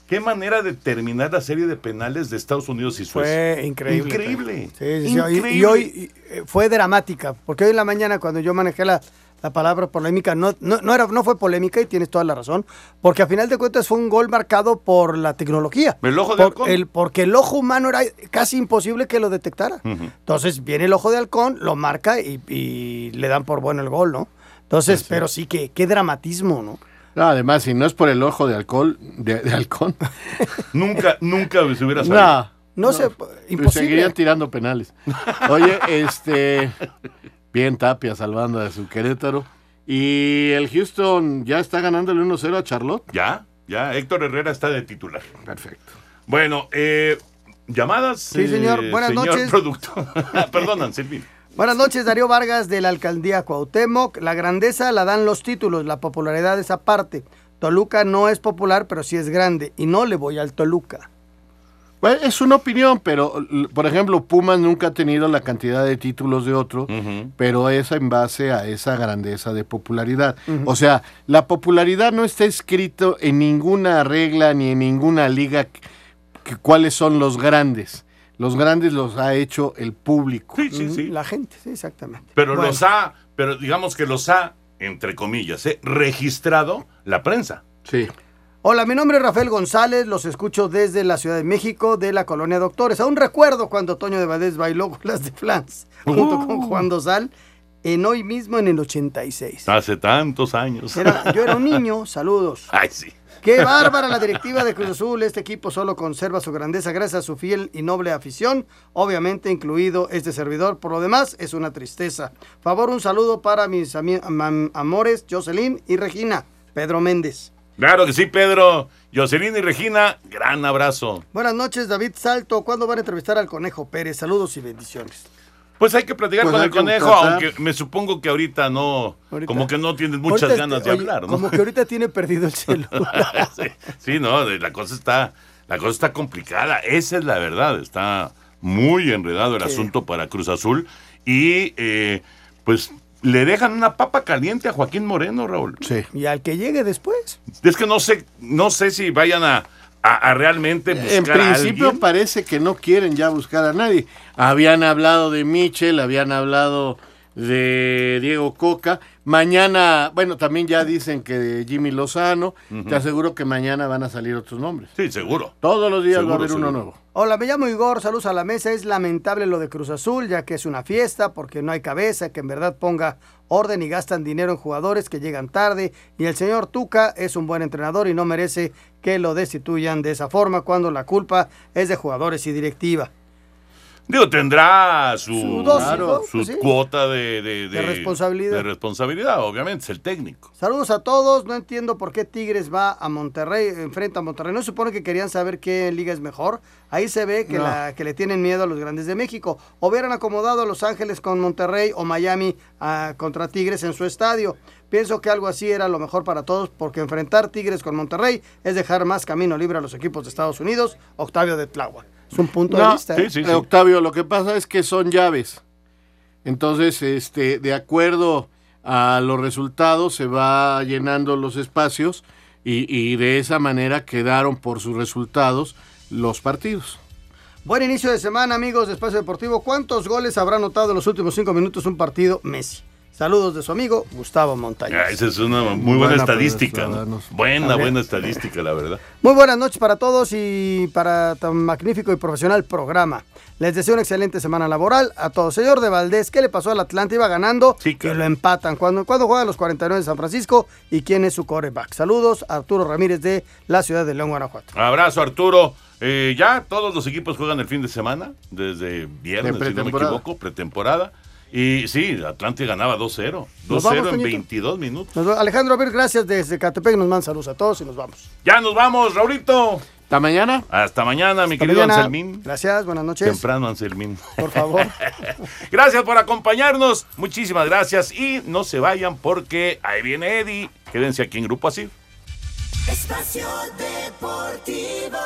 Qué manera de terminar la serie de penales de Estados Unidos y Suecia. Fue increíble. Increíble. Sí, sí, sí. Y- Increíble. Y, hoy eh, fue dramática, porque hoy en la mañana cuando yo manejé la, la palabra polémica, no, no, no, era, no fue polémica y tienes toda la razón, porque a final de cuentas fue un gol marcado por la tecnología. El ojo de Por- halcón. el- porque el ojo humano era casi imposible que lo detectara. Entonces viene el ojo de halcón, lo marca y, y le dan por bueno el gol, ¿no? Entonces, pero sí que qué dramatismo, ¿no? No, además, si no es por el ojo de alcohol, de, de halcón. (laughs) nunca, nunca se hubiera No, sabido. No se- imposible. Seguirían tirando penales. Oye, este. Bien Tapia salvando a su Querétaro. Y el Houston ya está ganando el 1-0 a Charlotte. Ya, ya. Héctor Herrera está de titular. Perfecto. Bueno, eh, llamadas. Sí, señor. eh, Buenas señor noches. productor. (laughs) Perdón, Anselmín. Buenas noches, Darío Vargas de la alcaldía Cuauhtémoc. La grandeza la dan los títulos, la popularidad es aparte. Toluca no es popular, pero sí es grande y no le voy al Toluca. Bueno, es una opinión, pero por ejemplo, Pumas nunca ha tenido la cantidad de títulos de otro, pero es en base a esa grandeza de popularidad. O sea, la popularidad no está escrito en ninguna regla ni en ninguna liga que- que cuáles son los grandes. Los grandes los ha hecho el público. Sí, sí, sí. La gente, sí, exactamente. Pero Bueno. los ha, pero digamos que los ha, entre comillas, ¿eh? registrado la prensa. Sí. Hola, mi nombre es Rafael González, los escucho desde la Ciudad de México, de la colonia Doctores. Aún recuerdo cuando Toño de Valdés bailó (laughs) con las de Flans, junto con Juan Dosal, en hoy mismo en el 86. Hace tantos años. Era- yo era un (laughs) niño, saludos. Ay, sí. Qué bárbara la directiva de Cruz Azul. Este equipo solo conserva su grandeza gracias a su fiel y noble afición, obviamente incluido este servidor. Por lo demás, es una tristeza. Favor, un saludo para mis am- amores, Jocelyn y Regina. Pedro Méndez. Claro que sí, Pedro. Jocelyn y Regina, gran abrazo. Buenas noches, David Salto. ¿Cuándo van a entrevistar al Conejo Pérez? Saludos y bendiciones. Pues hay que platicar Pues con el conejo, tratar. aunque me supongo que ahorita no, Ahorita. como que no tienes muchas Ahorita ganas de oye, hablar, ¿no? Como que ahorita tiene perdido el (laughs) celular. sí, sí, no, la cosa está, la cosa está complicada. Esa es la verdad. Está muy enredado el Sí. asunto para Cruz Azul y eh, pues le dejan una papa caliente a Joaquín Moreno, Raúl. Sí. y al que llegue después. Es que no sé, no sé si vayan a, a- a realmente buscar En a principio alguien. parece que no quieren ya buscar a nadie. Habían hablado de Michel, habían hablado de Diego Coca. Mañana, bueno, también ya dicen que de Jimmy Lozano. Te aseguro que mañana van a salir otros nombres. Sí, seguro. Todos los días va a Seguro, haber uno nuevo. Hola, me llamo Igor, saludos a la mesa. Es lamentable lo de Cruz Azul, ya que es una fiesta, porque no hay cabeza, que en verdad ponga orden y gastan dinero en jugadores que llegan tarde. Y el señor Tuca es un buen entrenador y no merece que lo destituyan de esa forma cuando la culpa es de jugadores y directiva. Digo, tendrá su, Su dosis, claro, ¿no? su Pues sí. cuota de, de- De responsabilidad. De responsabilidad, obviamente, es el técnico. Saludos a todos. No entiendo por qué Tigres va a Monterrey, enfrenta a Monterrey. ¿No se supone que querían saber qué liga es mejor? Ahí se ve que, No. la, que le tienen miedo a los grandes de México. Hubieran acomodado a Los Ángeles con Monterrey o Miami ah, contra Tigres en su estadio. Pienso que algo así era lo mejor para todos, porque enfrentar Tigres con Monterrey es dejar más camino libre a los equipos de Estados Unidos. Octavio de Tláhuac. Es un punto de vista. ¿eh? eh, Octavio, lo que pasa es que son llaves. Entonces, este, de acuerdo a los resultados, se va llenando los espacios y, y de esa manera quedaron por sus resultados los partidos. Buen inicio de semana, amigos de Espacio Deportivo. ¿Cuántos goles habrá anotado en los últimos cinco minutos un partido Messi? Saludos de su amigo Gustavo Montaña. Ah, esa es una muy buena, Buena estadística. Buena, buena estadística, la verdad. Muy buenas noches para todos y para tan magnífico y profesional programa. Les deseo una excelente semana laboral a todos. Señor de Valdés, ¿qué le pasó al Atlante? Iba ganando y lo empatan. ¿Cuándo, cuándo juegan los 49 de San Francisco? ¿Y quién es su coreback? Saludos, Arturo Ramírez de la ciudad de León, Guanajuato. Abrazo, Arturo. Eh, ya todos los equipos juegan el fin de semana, desde viernes, si no me equivoco, pretemporada. Y sí, Atlante ganaba 2-0. Nos 2-0 vamos, en Toñito. 22 minutos. Nos Alejandro, a ver, gracias desde Catepec. Nos mandan saludos a todos y nos vamos. Ya nos vamos, Raulito. Hasta mañana. Hasta mañana, mi Hasta querido mañana. Anselmín. Gracias, buenas noches. Temprano, Anselmín. Por favor. (laughs) Gracias por acompañarnos. Muchísimas gracias. Y no se vayan porque ahí viene Eddie. Quédense aquí en Grupo Así. Espacio Deportivo.